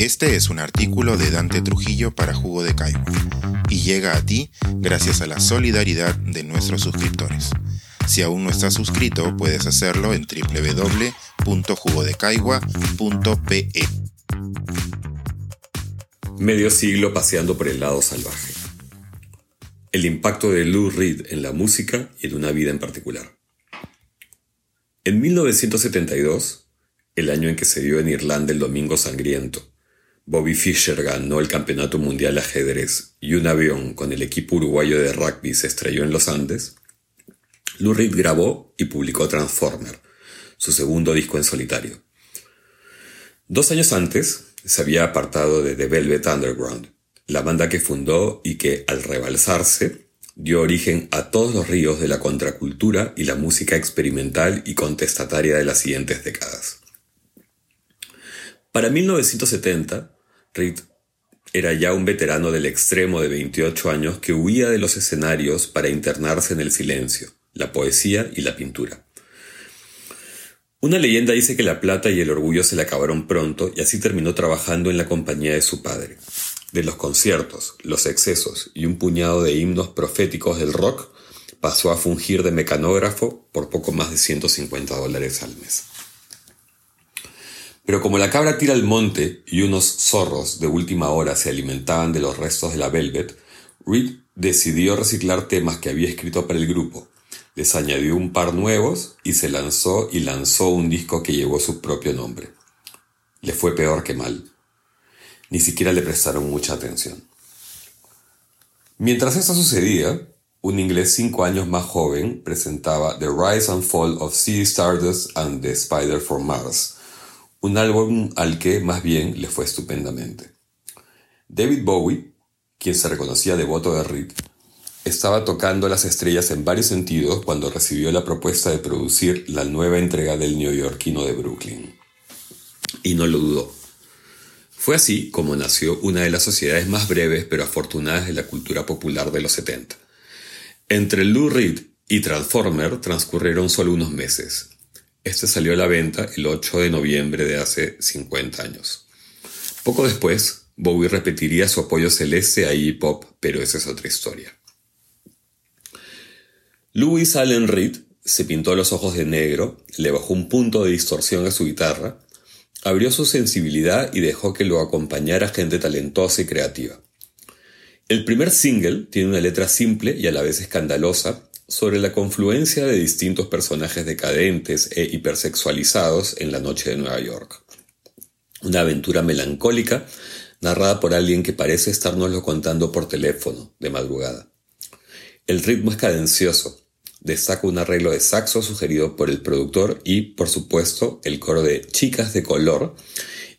Este es un artículo de Dante Trujillo para Jugo de Caigua y llega a ti gracias a la solidaridad de nuestros suscriptores. Si aún no estás suscrito, puedes hacerlo en www.jugodecaigua.pe. Medio siglo paseando por el lado salvaje. El impacto de Lou Reed en la música y en una vida en particular. En 1972, el año en que se dio en Irlanda el Domingo Sangriento, Bobby Fischer ganó el Campeonato Mundial de Ajedrez y un avión con el equipo uruguayo de rugby se estrelló en los Andes, Lou Reed grabó y publicó Transformer, su segundo disco en solitario. Dos años antes, se había apartado de The Velvet Underground, la banda que fundó y que, al rebalsarse, dio origen a todos los ríos de la contracultura y la música experimental y contestataria de las siguientes décadas. Para 1970, Reed era ya un veterano del extremo de 28 años que huía de los escenarios para internarse en el silencio, la poesía y la pintura. Una leyenda dice que la plata y el orgullo se le acabaron pronto y así terminó trabajando en la compañía de su padre. De los conciertos, los excesos y un puñado de himnos proféticos del rock, pasó a fungir de mecanógrafo por poco más de 150 dólares al mes. Pero como la cabra tira al monte y unos zorros de última hora se alimentaban de los restos de la Velvet, Reed decidió reciclar temas que había escrito para el grupo, les añadió un par nuevos y se lanzó y lanzó un disco que llevó su propio nombre. Le fue peor que mal. Ni siquiera le prestaron mucha atención. Mientras eso sucedía, un inglés cinco años más joven presentaba The Rise and Fall of Sea Stardust and the Spider for Mars, un álbum al que más bien le fue estupendamente. David Bowie, quien se reconocía devoto de Reed, estaba tocando las estrellas en varios sentidos cuando recibió la propuesta de producir la nueva entrega del neoyorquino de Brooklyn. Y no lo dudó. Fue así como nació una de las sociedades más breves pero afortunadas de la cultura popular de los 70. Entre Lou Reed y Transformer transcurrieron solo unos meses, este salió a la venta el 8 de noviembre de hace 50 años. Poco después, Bowie repetiría su apoyo celeste a hip hop, pero esa es otra historia. Louis Allen Reed se pintó los ojos de negro, le bajó un punto de distorsión a su guitarra, abrió su sensibilidad y dejó que lo acompañara gente talentosa y creativa. El primer single tiene una letra simple y a la vez escandalosa, sobre la confluencia de distintos personajes decadentes e hipersexualizados en la noche de Nueva York. Una aventura melancólica narrada por alguien que parece estárnoslo contando por teléfono de madrugada. El ritmo es cadencioso, destaca un arreglo de saxo sugerido por el productor y, por supuesto, el coro de Chicas de Color,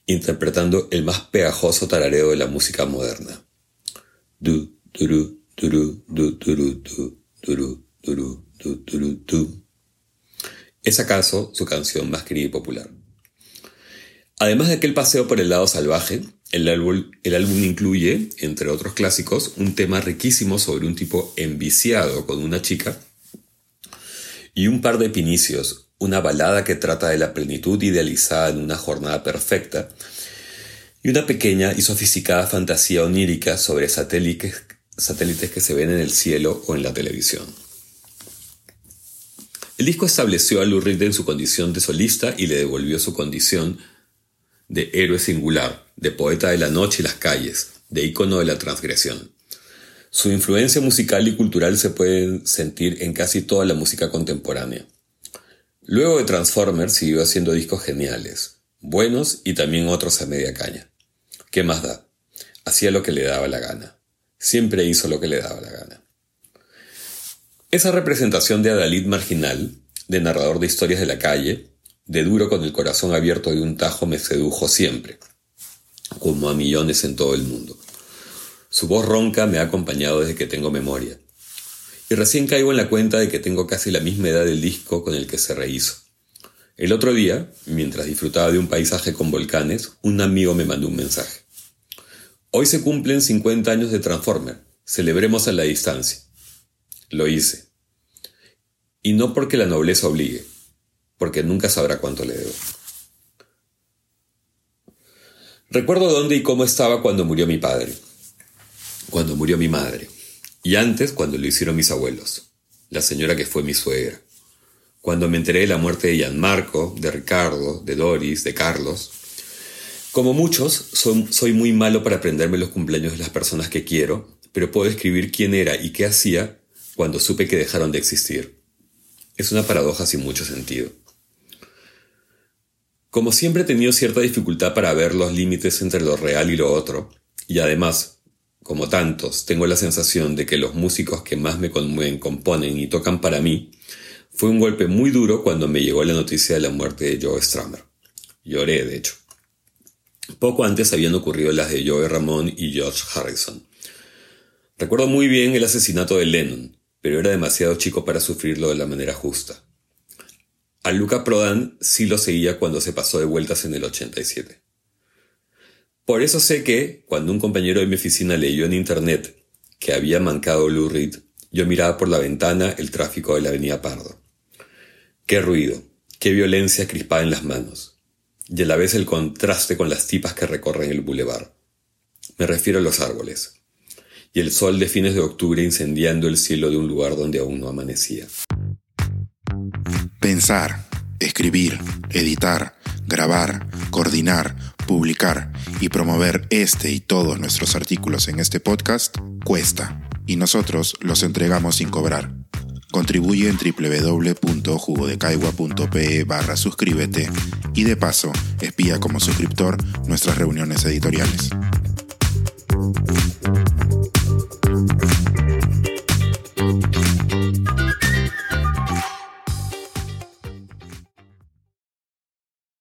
interpretando el más pegajoso tarareo de la música moderna. Du, du, es acaso su canción más querida y popular. Además de aquel paseo por el lado salvaje, el álbum, incluye, entre otros clásicos, un tema riquísimo sobre un tipo enviciado con una chica y un par de pinicios, una balada que trata de la plenitud idealizada en una jornada perfecta y una pequeña y sofisticada fantasía onírica sobre satélites que se ven en el cielo o en la televisión. El disco estableció a Lou Reed en su condición de solista y le devolvió su condición de héroe singular, de poeta de la noche y las calles, de ícono de la transgresión. Su influencia musical y cultural se puede sentir en casi toda la música contemporánea. Luego de Transformers siguió haciendo discos geniales, buenos y también otros a media caña. ¿Qué más da? Hacía lo que le daba la gana. Siempre hizo lo que le daba la gana. Esa representación de Adalid marginal, de narrador de historias de la calle, de duro con el corazón abierto de un tajo me sedujo siempre, como a millones en todo el mundo. Su voz ronca me ha acompañado desde que tengo memoria. Y recién caigo en la cuenta de que tengo casi la misma edad del disco con el que se rehizo. El otro día, mientras disfrutaba de un paisaje con volcanes, un amigo me mandó un mensaje. Hoy se cumplen 50 años de Transformer. Celebremos a la distancia. Lo hice. Y no porque la nobleza obligue, porque nunca sabrá cuánto le debo. Recuerdo dónde y cómo estaba cuando murió mi padre, cuando murió mi madre, y antes cuando lo hicieron mis abuelos, la señora que fue mi suegra, cuando me enteré de la muerte de Gianmarco, de Ricardo, de Doris, de Carlos. Como muchos, soy muy malo para aprenderme los cumpleaños de las personas que quiero, pero puedo escribir quién era y qué hacía cuando supe que dejaron de existir. Es una paradoja sin mucho sentido. Como siempre he tenido cierta dificultad para ver los límites entre lo real y lo otro, y además, como tantos, tengo la sensación de que los músicos que más me conmueven componen y tocan para mí, fue un golpe muy duro cuando me llegó la noticia de la muerte de Joe Strummer. Lloré, de hecho. Poco antes habían ocurrido las de Joe Ramón y George Harrison. Recuerdo muy bien el asesinato de Lennon, pero era demasiado chico para sufrirlo de la manera justa. A Luca Prodan sí lo seguía cuando se pasó de vueltas en el 87. Por eso sé que, cuando un compañero de mi oficina leyó en internet que había mancado Lou Reed, yo miraba por la ventana el tráfico de la avenida Pardo. Qué ruido, qué violencia crispada en las manos, y a la vez el contraste con las tipas que recorren el bulevar. Me refiero a los árboles, y el sol de fines de octubre incendiando el cielo de un lugar donde aún no amanecía. Pensar, escribir, editar, grabar, coordinar, publicar y promover este y todos nuestros artículos en este podcast cuesta y nosotros los entregamos sin cobrar. Contribuye en www.jugodecaigua.pe barra suscríbete y de paso espía como suscriptor nuestras reuniones editoriales.